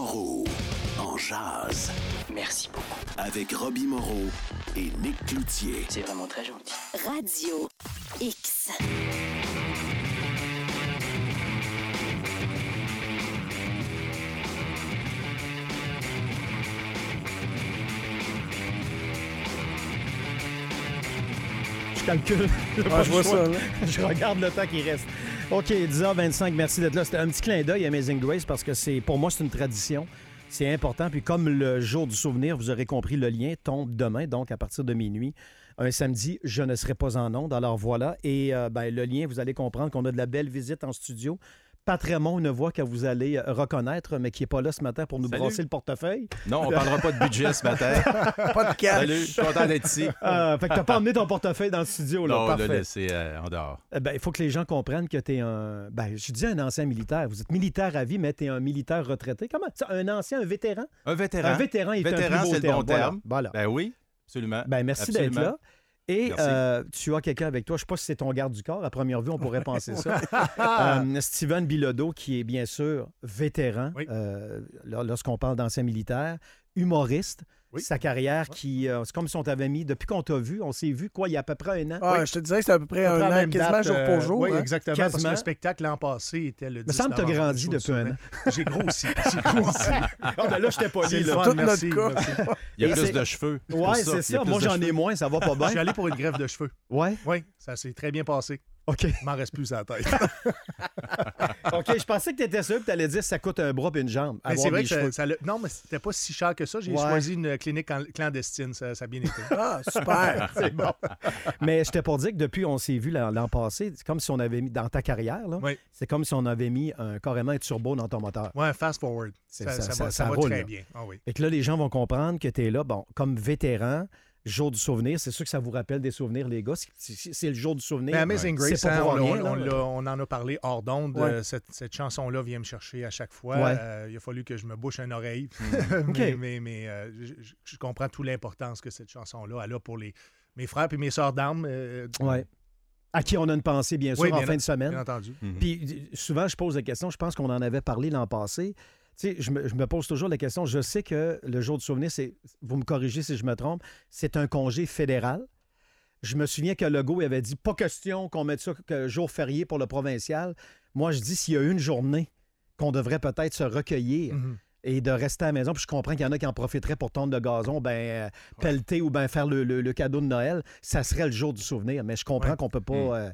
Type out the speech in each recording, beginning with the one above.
Moreau. En jazz. Merci beaucoup. Avec Robbie Moreau et Nick Cloutier. C'est vraiment très gentil. Radio X. Je calcule. Ah, je vois ça, là. Je regarde le temps qui reste. OK, 10h25, merci d'être là. C'était un petit clin d'œil Amazing Grace parce que c'est pour moi, c'est une tradition. C'est important. Puis comme le jour du souvenir, vous aurez compris, le lien tombe demain, donc à partir de minuit. Un samedi, je ne serai pas en onde. Alors voilà. Et euh, ben, le lien, vous allez comprendre qu'on a de la belle visite en studio. Patrémon, une voix que vous allez euh, reconnaître, mais qui n'est pas là ce matin pour nous Salut. brasser le portefeuille. Non, on parlera pas de budget ce matin. Pas de cash. Salut, je suis content d'être ici. Euh, fait que t'as pas emmené ton portefeuille dans le studio, là. Non, on l'a Parfait. laissé euh, en dehors. Eh ben, il faut que les gens comprennent que tu es un. Ben, je dis un ancien militaire. Vous êtes militaire à vie, mais tu es un militaire retraité. Comment? Un ancien, un vétéran? Un vétéran. Un vétéran, il Vétéran, c'est le bon terme. Voilà. Ben oui, absolument. Ben, merci d'être là. Et euh, tu as quelqu'un avec toi, je ne sais pas si c'est ton garde du corps, à première vue, on pourrait penser ça. Euh, Steven Bilodeau, qui est bien sûr vétéran Oui. euh, lor- lorsqu'on parle d'ancien militaire, humoriste. Oui. Sa carrière qui, euh, c'est comme si on t'avait mis, depuis qu'on t'a vu, on s'est vu quoi, il y a à peu près un an. Ah, je te dirais que c'est à peu près À peu près un an, quasiment date, jour euh, pour jour. Oui, hein. exactement. Parce que Quasiment. le spectacle l'an passé était le 10 Me semble que t'as novembre, grandi depuis un an. J'ai grossi. J'ai grossi. Ah, ben là, je t'ai pas dit, le là. fun, Tout notre merci. Il y a Et plus de cheveux. Ouais, c'est ça. Moi, j'en ai moins, ça va pas Je suis bien. allé pour une greffe de cheveux. Ouais, Oui, ça s'est très bien passé. OK. Il m'en reste plus à la tête. OK, je pensais que tu étais sûr que tu allais dire que ça coûte un bras et une jambe. Mais c'est vrai que ça, Non, mais c'était pas si cher que ça. J'ai Ouais. choisi une clinique clandestine. Ça, ça a bien été. Ah, super. C'est bon. Mais je t'ai pas dit que depuis on s'est vu l'an passé, c'est comme si on avait mis dans ta carrière, là, Oui. c'est comme si on avait mis un, carrément un turbo dans ton moteur. Ouais, fast forward. Ça, ça- va, va roule, très là. bien. Ah oui. Et que là, les gens vont comprendre que tu es là, bon, comme vétéran, jour du souvenir. C'est sûr que ça vous rappelle des souvenirs, les gars. C'est- le jour du souvenir. Mais Amazing C'est Grace, pas hein, pour on, rien, on- là. on l'a- on en a parlé hors d'onde. Ouais. Euh, Cette, cette chanson-là vient me chercher à chaque fois. Ouais. Euh, il a fallu que je me bouche une oreille. OK. mais mais, mais, euh, je, comprends toute l'importance que cette chanson-là a là pour les, mes frères et mes sœurs d'armes. euh, Ouais. À qui on a une pensée, bien sûr, Oui, en fin de semaine. Bien entendu. Mhm. Puis souvent, je pose la question, je pense qu'on en avait parlé l'an passé. Sais, je me, je me pose toujours la question, je sais que le jour du souvenir, c'est, vous me corrigez si je me trompe, c'est un congé fédéral. Je me souviens que Legault avait dit pas question qu'on mette ça que jour férié pour le provincial. Moi, je dis s'il y a une journée qu'on devrait peut-être se recueillir Mhm. et de rester à la maison, puis je comprends qu'il y en a qui en profiteraient pour tondre le gazon, ben euh, pelleter ou ben faire le, le- le cadeau de Noël, ça serait le jour du souvenir. Mais je comprends Ouais. qu'on peut pas. Mm. euh,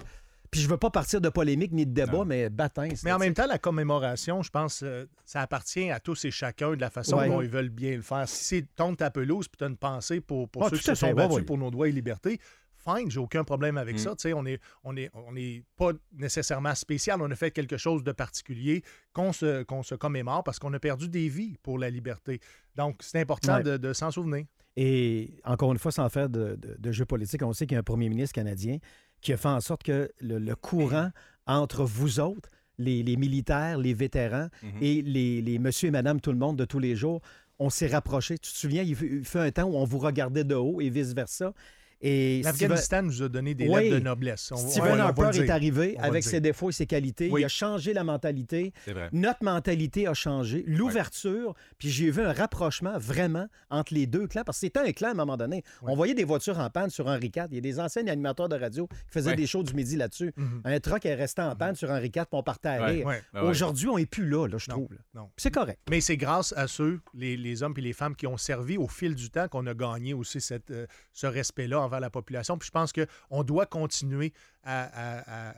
Puis je veux pas partir de polémique ni de débat, Non. mais bâtin. Mais en même temps, la commémoration, je pense, euh, ça appartient à tous et chacun de la façon Ouais. dont ils veulent bien le faire. Si c'est tombe ta pelouse puis tu as une pensée pour, pour Ah, ceux qui se sont ouais, battus ouais. pour nos droits et libertés, fine, j'ai aucun problème avec Mm. ça. Tu sais, on n'est on est, on est pas nécessairement spécial. On a fait quelque chose de particulier qu'on se, qu'on se commémore parce qu'on a perdu des vies pour la liberté. Donc, c'est important Ouais. de, de s'en souvenir. Et encore une fois, sans faire de, de, de jeu politique, on sait qu'il y a un premier ministre canadien qui a fait en sorte que le, le courant entre vous autres, les, les militaires, les vétérans Mhm. et les, les monsieur et madame tout le monde de tous les jours, on s'est rapprochés. Tu te souviens, il fut- un temps où on vous regardait de haut et vice-versa. Et Steven, L'Afghanistan nous a donné des Oui. lettres de noblesse. On- Steven on Harper est arrivé avec ses défauts et ses qualités. Oui. Il a changé la mentalité. Notre mentalité a changé, l'ouverture, puis j'ai vu un rapprochement vraiment entre les deux clans, parce que c'était un clan à un moment donné. Ouais. On voyait des voitures en panne sur Henri IV. Il y a des anciens animateurs de radio qui faisaient Ouais. des shows du midi là-dessus. Mhm. Un truck est resté en panne sur Henri IV, puis on partait à Ouais. rire. Ouais. Ouais. Aujourd'hui, on n'est plus là, là je trouve. C'est correct. Mais c'est grâce à ceux, les, les hommes et les femmes qui ont servi au fil du temps qu'on a gagné aussi cette, euh, ce respect-là envers la population. Puis je pense qu'on doit continuer à, à- à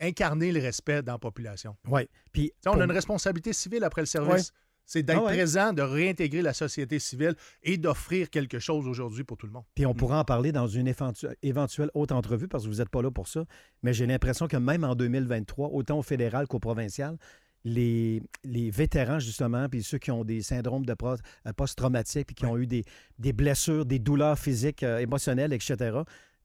incarner le respect dans la population. Oui. Puis on pour- a une responsabilité civile après le service. C'est d'être Ah ouais. présent, de réintégrer la société civile et d'offrir quelque chose aujourd'hui pour tout le monde. Puis on pourra en parler dans une éventu- éventuelle autre entrevue parce que vous n'êtes pas là pour ça. Mais j'ai l'impression que même en 2023, autant au fédéral qu'au provincial, les, les vétérans, justement, puis ceux qui ont des syndromes de euh, post-traumatiques, puis qui ont eu des, des blessures, des douleurs physiques, euh, émotionnelles, etc.,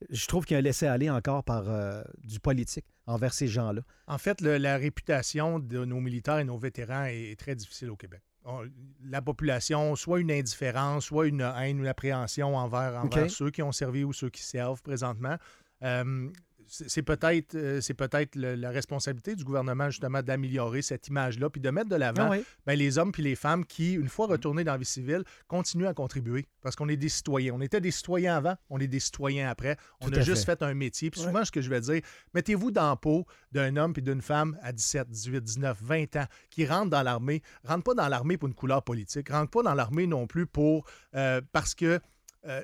je trouve qu'il y a un laisser-aller encore par euh, du politique envers ces gens-là. En fait, le- la réputation de nos militaires et nos vétérans est, est très difficile au Québec. On- la population, soit une indifférence, soit une haine, une appréhension envers, ceux qui ont servi ou ceux qui servent présentement. Euh, c'est peut-être euh, c'est peut-être la responsabilité du gouvernement, justement, d'améliorer cette image-là, puis de mettre de l'avant Ah oui. ben, les hommes puis les femmes qui, une fois retournés dans la vie civile, continuent à contribuer. Parce qu'on est des citoyens. On était des citoyens avant, on est des citoyens après. On Tout a juste fait. fait. un métier. Puis souvent, ce que je vais dire, mettez-vous dans la peau d'un homme puis d'une femme à 17, 18, 19, 20 ans qui rentrent dans l'armée. Rentrent pas dans l'armée pour une couleur politique. Rentrent pas dans l'armée non plus pour euh, parce que euh,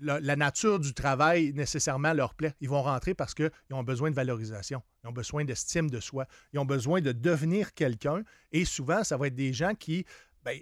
la, la nature du travail nécessairement leur plaît. Ils vont rentrer parce qu'ils ont besoin de valorisation, ils ont besoin d'estime de soi, ils ont besoin de devenir quelqu'un. Et souvent, ça va être des gens qui, ben,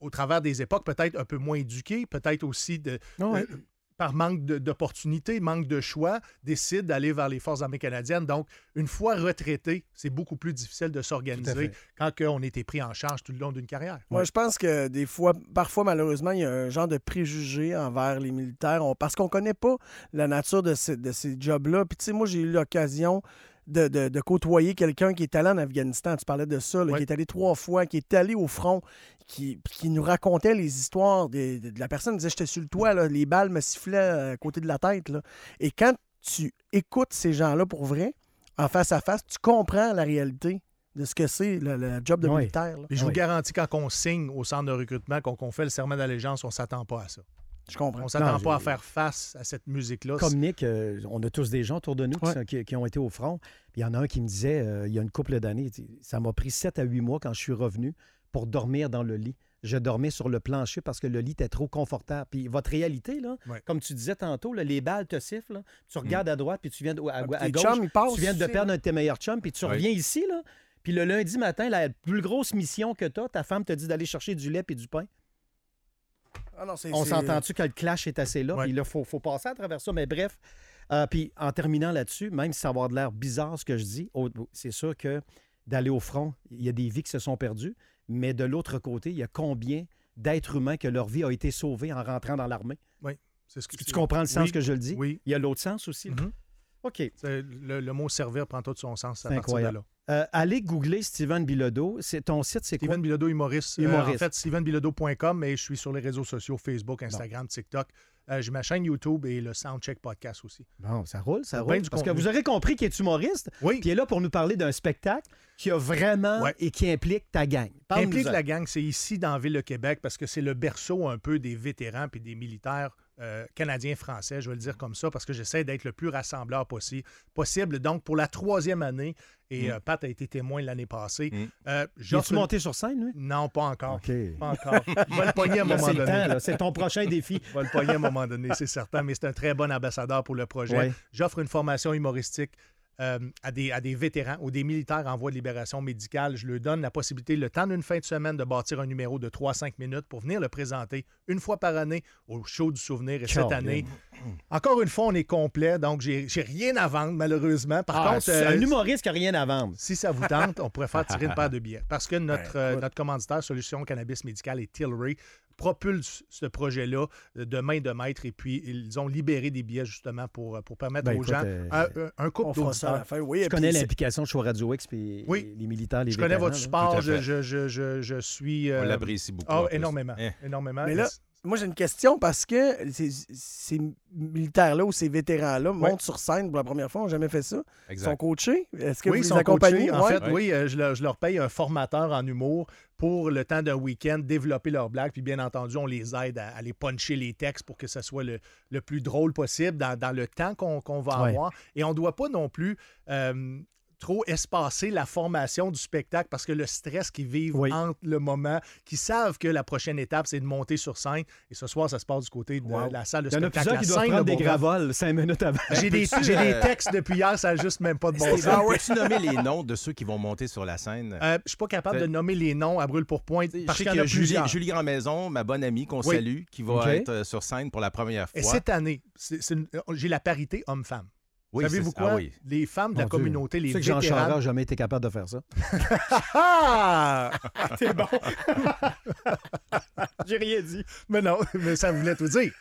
au travers des époques, peut-être un peu moins éduqués, peut-être aussi de, Ah ouais. euh, par manque d'opportunités, manque de choix, décident d'aller vers les Forces armées canadiennes. Donc, une fois retraité, c'est beaucoup plus difficile de s'organiser quand on a été pris en charge tout le long d'une carrière. Moi, je pense que des fois, parfois, malheureusement, il y a un genre de préjugé envers les militaires On- parce qu'on connaît pas la nature de, ces- de ces jobs-là. Puis, tu sais, moi, j'ai eu l'occasion de, de- de côtoyer quelqu'un qui est allé en Afghanistan. Tu parlais de ça, là, Oui. qui est allé trois fois, qui est allé au front, qui, puis qui nous racontait les histoires de, de- de la personne. Disait J'étais sur le toit, là, les balles me sifflaient à côté de la tête. là. Et quand tu écoutes ces gens-là pour vrai, en face à face, tu comprends la réalité de ce que c'est le, le job de Oui. militaire. là. Je vous Oui. garantis, quand on signe au centre de recrutement, qu'on qu'on fait le serment d'allégeance, on ne s'attend pas à ça. Je comprends. On s'attend Non, pas à faire face à cette musique-là. Comme Nick, euh, on a tous des gens autour de nous qui Ouais. sont- qui, qui ont été au front. Il y en a un qui me disait, euh, il y a une couple d'années, ça m'a pris 7 à 8 mois quand je suis revenu pour dormir dans le lit. Je dormais sur le plancher parce que le lit était trop confortable. Puis votre réalité, là, Ouais. comme tu disais tantôt, là, les balles te sifflent. là. Tu regardes à droite, puis tu viens de, à, Ah, à gauche. chums, ils passent tu viens de perdre un de tes meilleurs chums, puis tu reviens ici, là. Puis le lundi matin, la plus grosse mission que tu as, ta femme te dit d'aller chercher du lait et du pain. Ah non, On s'entend-tu que le clash est assez là? Puis là, il faut, faut passer à travers ça. Mais bref, euh, puis en terminant là-dessus, même si ça va avoir de l'air bizarre ce que je dis, c'est sûr que d'aller au front, il y a des vies qui se sont perdues. Mais de l'autre côté, il y a combien d'êtres humains que leur vie a été sauvée en rentrant dans l'armée? C'est ce que que tu comprends le sens Oui, que je le dis? Oui. Il y a l'autre sens aussi? Mhm. OK. Le, le mot servir prend tout son sens à partir de incroyable. là. Euh, allez googler Steven Bilodeau. C'est, ton site, c'est quoi? Steven Bilodeau, humoriste. Euh, Humoriste. en fait, stevenbilodeau.com, mais je suis sur les réseaux sociaux, Facebook, Instagram, TikTok. Euh, J'ai ma chaîne YouTube et le Soundcheck Podcast aussi. Bon, ça roule, ça roule. Parce que vous aurez compris qu'il est humoriste, Oui, qui est là pour nous parler d'un spectacle qui a vraiment Ouais. et qui implique ta gang. qui implique la gang, c'est ici dans la ville de Québec parce que c'est le berceau un peu des vétérans et des militaires euh, canadiens-français, je vais le dire comme ça, parce que j'essaie d'être le plus rassembleur possi- possible. Donc, pour la troisième année, et Mm. euh, Pat a été témoin l'année passée, Mm. euh, une- monté sur scène, lui? Non, pas encore. OK. Pas encore. Je vais le pogner à un moment c'est le donné. c'est ton prochain défi. Je vais le pogner à un moment donné, c'est certain, mais c'est un très bon ambassadeur pour le projet. Ouais. J'offre une formation humoristique euh, à, des, à des vétérans ou des militaires en voie de libération médicale. Je leur donne la possibilité, le temps d'une fin de semaine, de bâtir un numéro de 3-5 minutes pour venir le présenter une fois par année au show du souvenir. Et cette année, encore une fois, on est complet, donc j'ai rien à vendre, malheureusement. Par Ah, contre, euh, un humoriste qui n'a rien à vendre. si ça vous tente, on pourrait faire tirer une paire de billets. Parce que notre, euh, notre commanditaire Solution Cannabis Médical et Tilray propulse ce projet-là euh, de main de maître et puis ils ont libéré des billets justement pour, pour permettre Ben, aux écoute, gens euh, un, un- un couple à la d'auditeurs. fin. Oui, Tu et connais l'implication de Show Radio X puis Oui. les militaires, les Je connais votre sport, je, je, je, je, je suis... euh, On l'apprécie beaucoup. ah, énormément, Eh. énormément. Mais là, Moi, j'ai une question parce que ces, ces militaires-là ou ces vétérans-là montent sur scène pour la première fois, n'ont jamais fait ça. Ils sont coachés? Est-ce que oui, vous ils les sont accompagnez? coachés. En Ouais. fait, oui, euh, je, leur, je leur paye un formateur en humour pour le temps d'un week-end développer leurs blagues. Puis bien entendu, on les aide à, les puncher les textes pour que ce soit le, le plus drôle possible dans, dans le temps qu'on va Ouais. avoir. Et on ne doit pas non plus euh, trop espacer la formation du spectacle parce que le stress qu'ils vivent Oui. entre le moment, qu'ils savent que la prochaine étape, c'est de monter sur scène. Et ce soir, ça se passe du côté de Wow. la salle de Il y en a spectacle. plusieurs qui doivent prendre de des gravoles cinq minutes avant. J'ai des, euh, textes depuis hier, ça n'a juste même pas de bon sens. Peux-tu nommer les noms de ceux qui vont monter sur la scène? Euh, je suis pas capable de nommer les noms à brûle pour point Je parce sais qu'il y a Julie. Julie Grandmaison, ma bonne amie qu'on Oui. salue, qui va être euh, sur scène pour la première Et fois. cette année, j'ai la parité homme-femme. Oui, Savez-vous c'est- quoi? ah oui. Les femmes de la Mon Dieu. communauté, les Tu sais que Jean vétérans... Charest n'a jamais été capable de faire ça. Ah! C'est bon. J'ai rien dit. Mais non, mais ça voulait tout dire.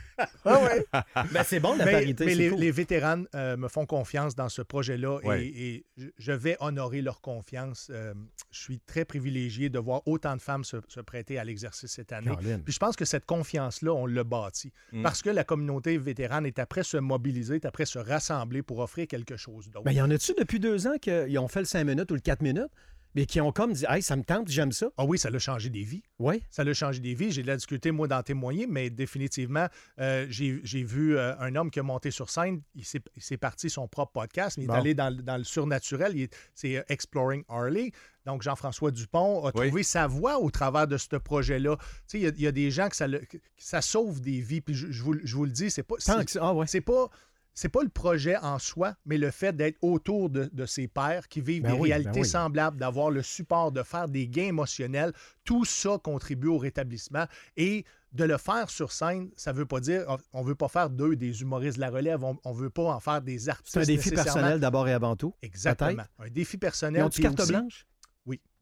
Ah ouais. Ben, c'est bon, la mais parité. mais les, cool. les vétérans euh, me font confiance dans ce projet-là et- Ouais. et, je- je vais honorer leur confiance. Euh, je suis très privilégié de voir autant de femmes se, se prêter à l'exercice cette année. Caroline. Puis je pense que cette confiance-là, on l'a bâtie. Mm. Parce que la communauté vétérane est après se mobiliser, est après se rassembler pour offrir quelque chose d'autre. Ben, y en a-tu depuis deux ans qu'ils ont fait le 5 minutes ou le 4 minutes, mais qui ont comme dit Hey, ça me tente, j'aime ça? Ah oui, ça l'a changé des vies. Oui. Ça l'a changé des vies. J'ai de la difficulté, moi, d'en témoigner, mais définitivement, euh, j'ai j'ai vu euh, un homme qui a monté sur scène. Il s'est il s'est parti son propre podcast, mais il Bon. est allé dans, le- dans le surnaturel. Il est- C'est euh, Exploring Harley. Donc, Jean-François Dupont a Oui. trouvé sa voie au travers de ce projet-là. Tu sais, il y a- il y, a des gens que ça, le- que ça sauve des vies. Puis je, je vous, je vous le dis, c'est pas. Tant c'est- que ça- Ah, ouais. c'est pas. C'est pas le projet en soi, mais le fait d'être autour de, de ses pairs qui vivent Ben des oui, ben réalités oui. semblables, d'avoir le support, de faire des gains émotionnels, tout ça contribue au rétablissement. Et de le faire sur scène, ça veut pas dire on veut pas faire d'eux des humoristes de la relève, on, on veut pas en faire des artistes. C'est un défi personnel d'abord et avant tout. Exactement. Un défi personnel. Ils puis carte aussi, blanche?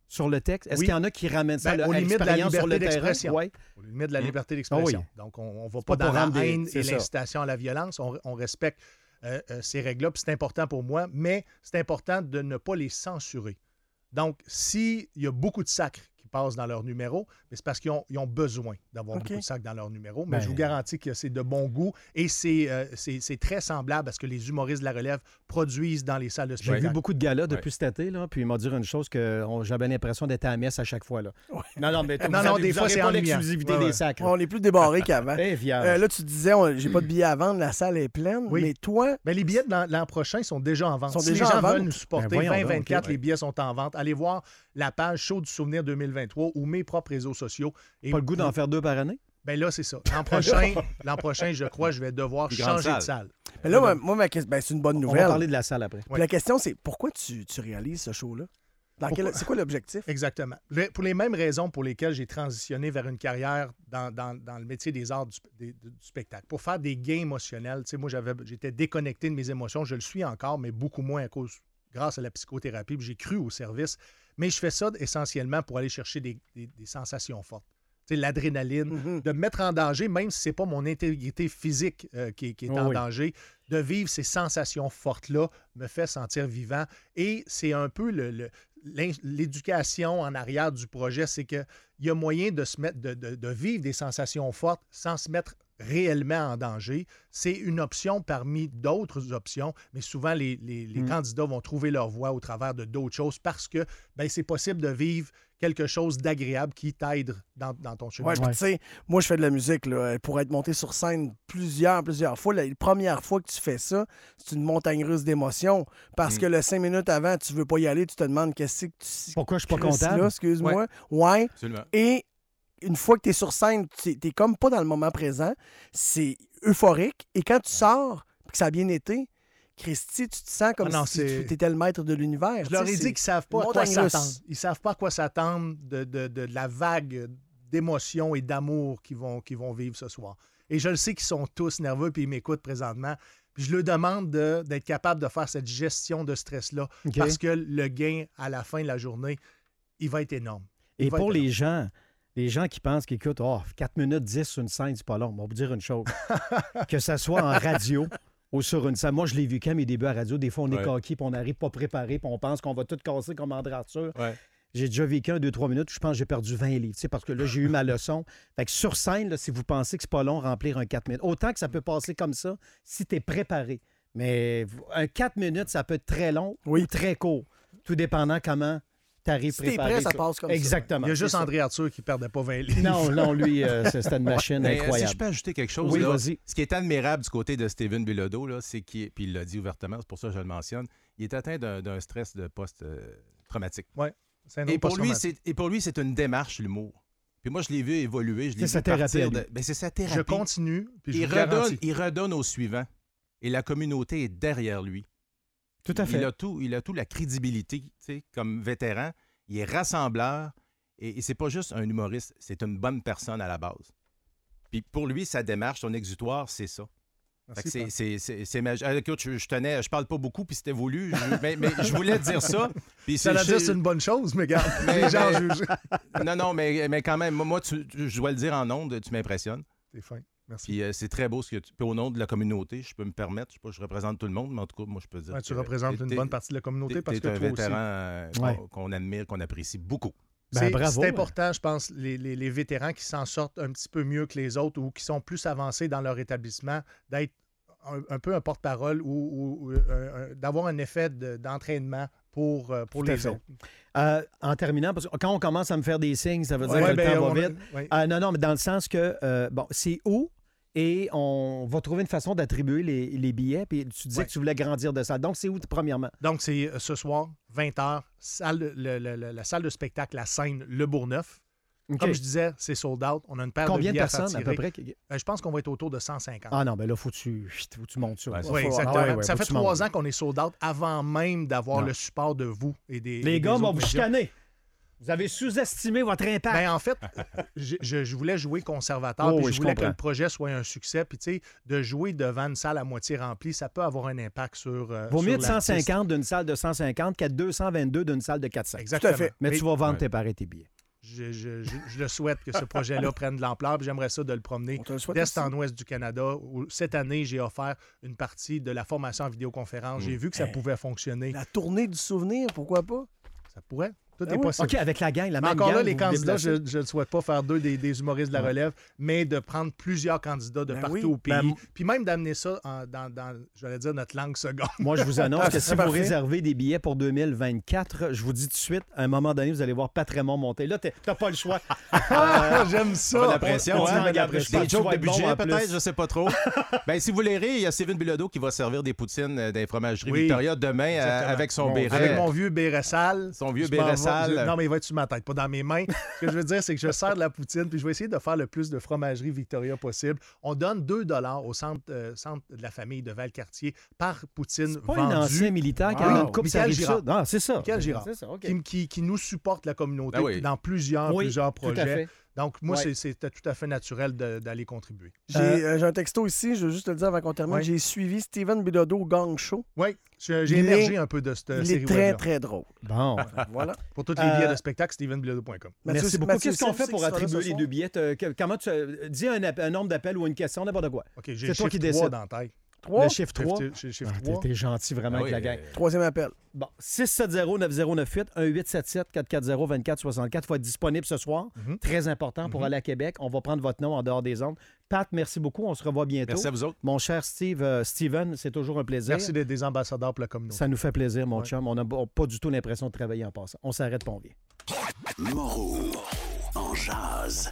Oui. Sur le texte? Est-ce Oui. qu'il y en a qui ramènent ça Ben, à limite de la l'expérience sur le terrain? Ouais. Au limite de la Mm. liberté d'expression. Ah Donc, on ne va pas pas dans la des- haine et l'incitation à la violence. On, on respecte euh, euh, ces règles-là, c'est important pour moi, mais c'est important de ne pas les censurer. Donc, s'il y a beaucoup de sacres dans leur numéro, mais c'est parce qu'ils ont, ils ont besoin d'avoir OK. beaucoup de sacres dans leur numéro. Mais Ben- je vous garantis que c'est de bon goût et c'est euh, c'est- c'est très semblable à ce que les humoristes de la relève produisent dans les salles de J'ai spectacle. vu beaucoup de galas depuis cet été, là, puis ils m'ont dit une chose que on- j'avais l'impression d'être à la messe à chaque fois. Là. Non, non, mais Non, non, des fois, c'est l'exclusivité Ouais, des sacres. On est plus débarré qu'avant. Eh. Euh, là, tu disais, on- j'ai pas de billets à vendre, la salle est pleine. Oui. Mais toi, Mais les billets de l'an- l'an prochain sont déjà en vente. Sont si déjà les gens en vente? veulent nous supporter, Ben voyons donc, 2024, ok. les billets sont en vente. Allez voir la page Show du Souvenir 2023 ou mes propres réseaux sociaux. Et Pas le goût d'en faire deux par année? Ben là, c'est ça. L'an prochain, l'an prochain, je crois, je vais devoir changer de salle. mais là, moi, moi, ma question, ben, c'est une bonne On va nouvelle. parler de la salle après. Puis La question, c'est pourquoi tu, tu réalises ce show-là? Dans quel- C'est quoi l'objectif? Exactement. Le- Pour les mêmes raisons pour lesquelles j'ai transitionné vers une carrière dans, dans- dans le métier des arts du, des- du spectacle. Pour faire des gains émotionnels. Tu sais, moi, j'avais, j'étais déconnecté de mes émotions. Je le suis encore, mais beaucoup moins à cause, grâce à la psychothérapie. puis J'ai cru au service. Mais je fais ça essentiellement pour aller chercher des, des- des sensations fortes. L'adrénaline, Mhm. de me mettre en danger, même si c'est pas mon intégrité physique euh, qui, est- qui est Oh en oui. danger, de vivre ces sensations fortes-là me fait sentir vivant. Et c'est un peu le- le- l'in- l'éducation en arrière du projet, c'est qu'il y a moyen de, se mettre, de, de- de vivre des sensations fortes sans se mettre réellement en danger. C'est une option parmi d'autres options, mais souvent les, les- les Mm. candidats vont trouver leur voie au travers de d'autres choses parce que ben, c'est possible de vivre quelque chose d'agréable qui t'aide dans, dans ton chemin. Ouais, puis tu sais, moi, je fais de la musique, là, pour être monté sur scène plusieurs, plusieurs fois. La première fois que tu fais ça, c'est une montagne russe d'émotions. Parce Mm. que le cinq minutes avant, tu veux pas y aller, tu te demandes qu'est-ce que tu. Pourquoi je suis pas là, excuse-moi. Ouais. Absolument. Et une fois que tu es sur scène, tu es comme pas dans le moment présent. C'est euphorique. Et quand tu sors, puis que ça a bien été, Christy, tu te sens comme Ah non, si c'est- tu étais le maître de l'univers. Je leur ai dit qu'ils savent pas à quoi s'attendre. Ils savent pas à quoi s'attendre de, de- de la vague d'émotions et d'amour qu'ils vont, qu'ils vont vivre ce soir. Et je le sais qu'ils sont tous nerveux puis ils m'écoutent présentement. Puis je leur demande de- d'être capable de faire cette gestion de stress-là parce que le gain à la fin de la journée, il va être énorme. Et Il pour les gens, les gens qui pensent qu'écoute, oh, 4 minutes 10 sur une scène, c'est pas long. On va vous dire une chose. que ça soit en radio ou sur une scène. Moi, je l'ai vu quand mes débuts à radio. Des fois, on est Ouais. coquille, puis on n'arrive pas préparé, puis on pense qu'on va tout casser comme André Arthur. Ouais. J'ai déjà vécu un, deux, trois minutes. Je pense que j'ai perdu 20 livres, tu sais, parce que là, j'ai eu ma leçon. Fait que sur scène, là, si vous pensez que c'est pas long, remplir un 4 minutes. Autant que ça peut passer comme ça si tu es préparé. Mais un 4 minutes, ça peut être très long Oui. ou très court. Tout dépendant comment tu arrives Si préparé. prêt, ça passe comme ça. Exactement. Il y a juste. André Arthur qui perdait pas 20 livres. Non, non, lui, euh, c'est- c'était une machine Mais, euh, incroyable. Si je peux ajouter quelque chose, Oui, là, ce qui est admirable du côté de Steven Bilodeau, là, c'est qu'il, puis il l'a dit ouvertement, c'est pour ça que je le mentionne, il est atteint d'un, d'un stress de post-traumatique. C'est un Et autre pour, lui, c'est, et pour lui, c'est une démarche, l'humour. Puis moi, je l'ai vu évoluer. Je l'ai C'est vu sa thérapie de- ben, c'est sa thérapie. Je continue, puis je il, redonne, il redonne au suivant. Et la communauté est derrière lui. Tout à fait. Il a tout, il a tout la crédibilité, tu sais, comme vétéran. Il est rassembleur. Et, et c'est pas juste un humoriste, c'est une bonne personne à la base. Puis pour lui, sa démarche, son exutoire, c'est ça. C'est- magique. Ah, Écoute, je, je tenais, je parle pas beaucoup, puis c'était voulu, je- mais, mais je voulais dire ça. Puis Ça veut dire c'est une bonne chose, mais les gens jugent. Non, non, mais, mais quand même, moi, tu- je dois le dire en ondes, tu m'impressionnes. C'est fin. Merci. Puis euh, c'est très beau ce que tu. Puis au nom de la communauté, je peux me permettre, je sais pas, je représente tout le monde, mais en tout cas, moi, je peux dire. Ouais, tu que représentes t'es- une bonne partie de la communauté parce que un toi aussi. vétéran euh, qu'on Ouais. qu'on admire, qu'on apprécie beaucoup. Ben, C'est- bravo, C'est ouais. important, je pense, les, les- les vétérans qui s'en sortent un petit peu mieux que les autres ou qui sont plus avancés dans leur établissement, d'être un, un peu un porte-parole ou, ou- ou, euh, un- d'avoir un effet de- d'entraînement pour, euh, pour Tout à les fait. autres. Euh, en terminant, parce que quand on commence à me faire des signes, ça veut dire Ouais, que le ben, temps va vite. ouais. Euh, non, non, mais dans le sens que, euh, bon, c'est où et on va trouver une façon d'attribuer les, les billets. Puis tu disais Ouais. que tu voulais grandir de ça. Donc, c'est où, premièrement? Donc, c'est ce soir, 20h, salle, de- le- le- le- la salle de spectacle, la scène Le Bourgneuf. Comme je disais, c'est sold out. On a une paire Combien de à personnes, à peu près? Euh, je pense qu'on va être autour de 150. Ah non, ben là, faut que tu, faut que tu montes ça. Ouais, Oui, Ah, exactement. ouais, ouais, ça fait trois ans qu'on est sold out avant même d'avoir Non. le support de vous et des. Les gars, autres vous médias. chicanez. Vous avez sous-estimé votre impact. Ben, en fait, je, voulais jouer conservateur, Oh puis oui, je je voulais que le projet soit un succès. Puis, tu sais, de jouer devant une salle à moitié remplie, ça peut avoir un impact sur. euh, Vaut sur mieux de l'artiste. 150 d'une salle de 150 qu'à 222 d'une salle de 400. Exactement. Tout à fait. Mais, tu vas vendre Ouais. tes pareils, tes billets. Je, je- je- je le souhaite que ce projet-là prenne de l'ampleur, puis j'aimerais ça de le promener d'est en ouest du Canada. où cette année, j'ai offert une partie de la formation en vidéoconférence. J'ai vu que ça pouvait fonctionner. La tournée du souvenir, pourquoi pas? Ça pourrait. Tout Ah est oui. possible. OK, avec la gang, la Mais même encore là, les candidats, je ne souhaite pas faire deux des, des humoristes de la Ouais. relève, mais de prendre plusieurs candidats de Ben partout oui. au pays. Ben, puis même d'amener ça en- dans, dans, j'allais dire, notre langue seconde. Moi, je vous annonce Ah, que si vous réservez des billets pour 2024, je vous dis tout de suite, à un moment donné, vous allez voir Patremont monter. Là, t'as pas le choix. J'aime Pas ça. la pression, on Des jokes de budget, peut-être, je sais pas trop. ben, si vous l'airez, il y a Steven Bilodeau qui va servir des poutines euh, des fromageries Oui, Victoria demain euh, avec son Mon- béret. Avec mon vieux béret sale. Son vieux béret sale. Non, mais il va être sur ma tête, pas dans mes mains. Ce que je veux dire, c'est que je sers de la poutine, puis je vais essayer de faire le plus de fromagerie Victoria possible. On donne 2 au centre, euh, centre de la famille de Valcartier par poutine C'est pas un vendue. ancien militaire qui Wow. a une coupe, ça. Non, c'est ça. Michael Girard. C'est ça, OK. qui, qui- qui nous supporte la communauté Ben oui. dans plusieurs, Oui, plusieurs tout à projets. Donc, moi, Ouais. c'était tout à fait naturel d'aller contribuer. J'ai euh, j'ai un texto ici, je veux juste te le dire avant qu'on termine. Ouais. J'ai suivi Steven Bilodeau au Gang Show. Oui, j'ai Il émergé est- un peu de cette Il série est très, très drôle. Bon. Voilà. Pour tous les Euh, billets de spectacle, stevenbilodeau.com. Merci beaucoup. Qu'est-ce qu'on fait pour attribuer les deux billets? Comment tu. Dis un, nombre d'appels ou une question, n'importe quoi. OK, j'ai toi qui 3 décides. dans la tête. Trois? Le chiffre 3. J'ai le chiffre Ah, 3. t'es- T'es gentil vraiment Ah avec oui, la gang. euh, Troisième appel. Bon, 670-9098, 1877-440-2464. Il faut être disponible ce soir. Mhm. Très important pour aller à Québec. On va prendre votre nom en dehors des ondes. Pat, merci beaucoup. On se revoit bientôt. Merci à vous autres. Mon cher Steve, euh, Steven, c'est toujours un plaisir. Merci d'être des ambassadeurs pour la communauté. Ça nous fait plaisir, mon Ouais. chum. On n'a pas du tout l'impression de travailler en passant. On s'arrête, pas on vient. Moreau. En jazz.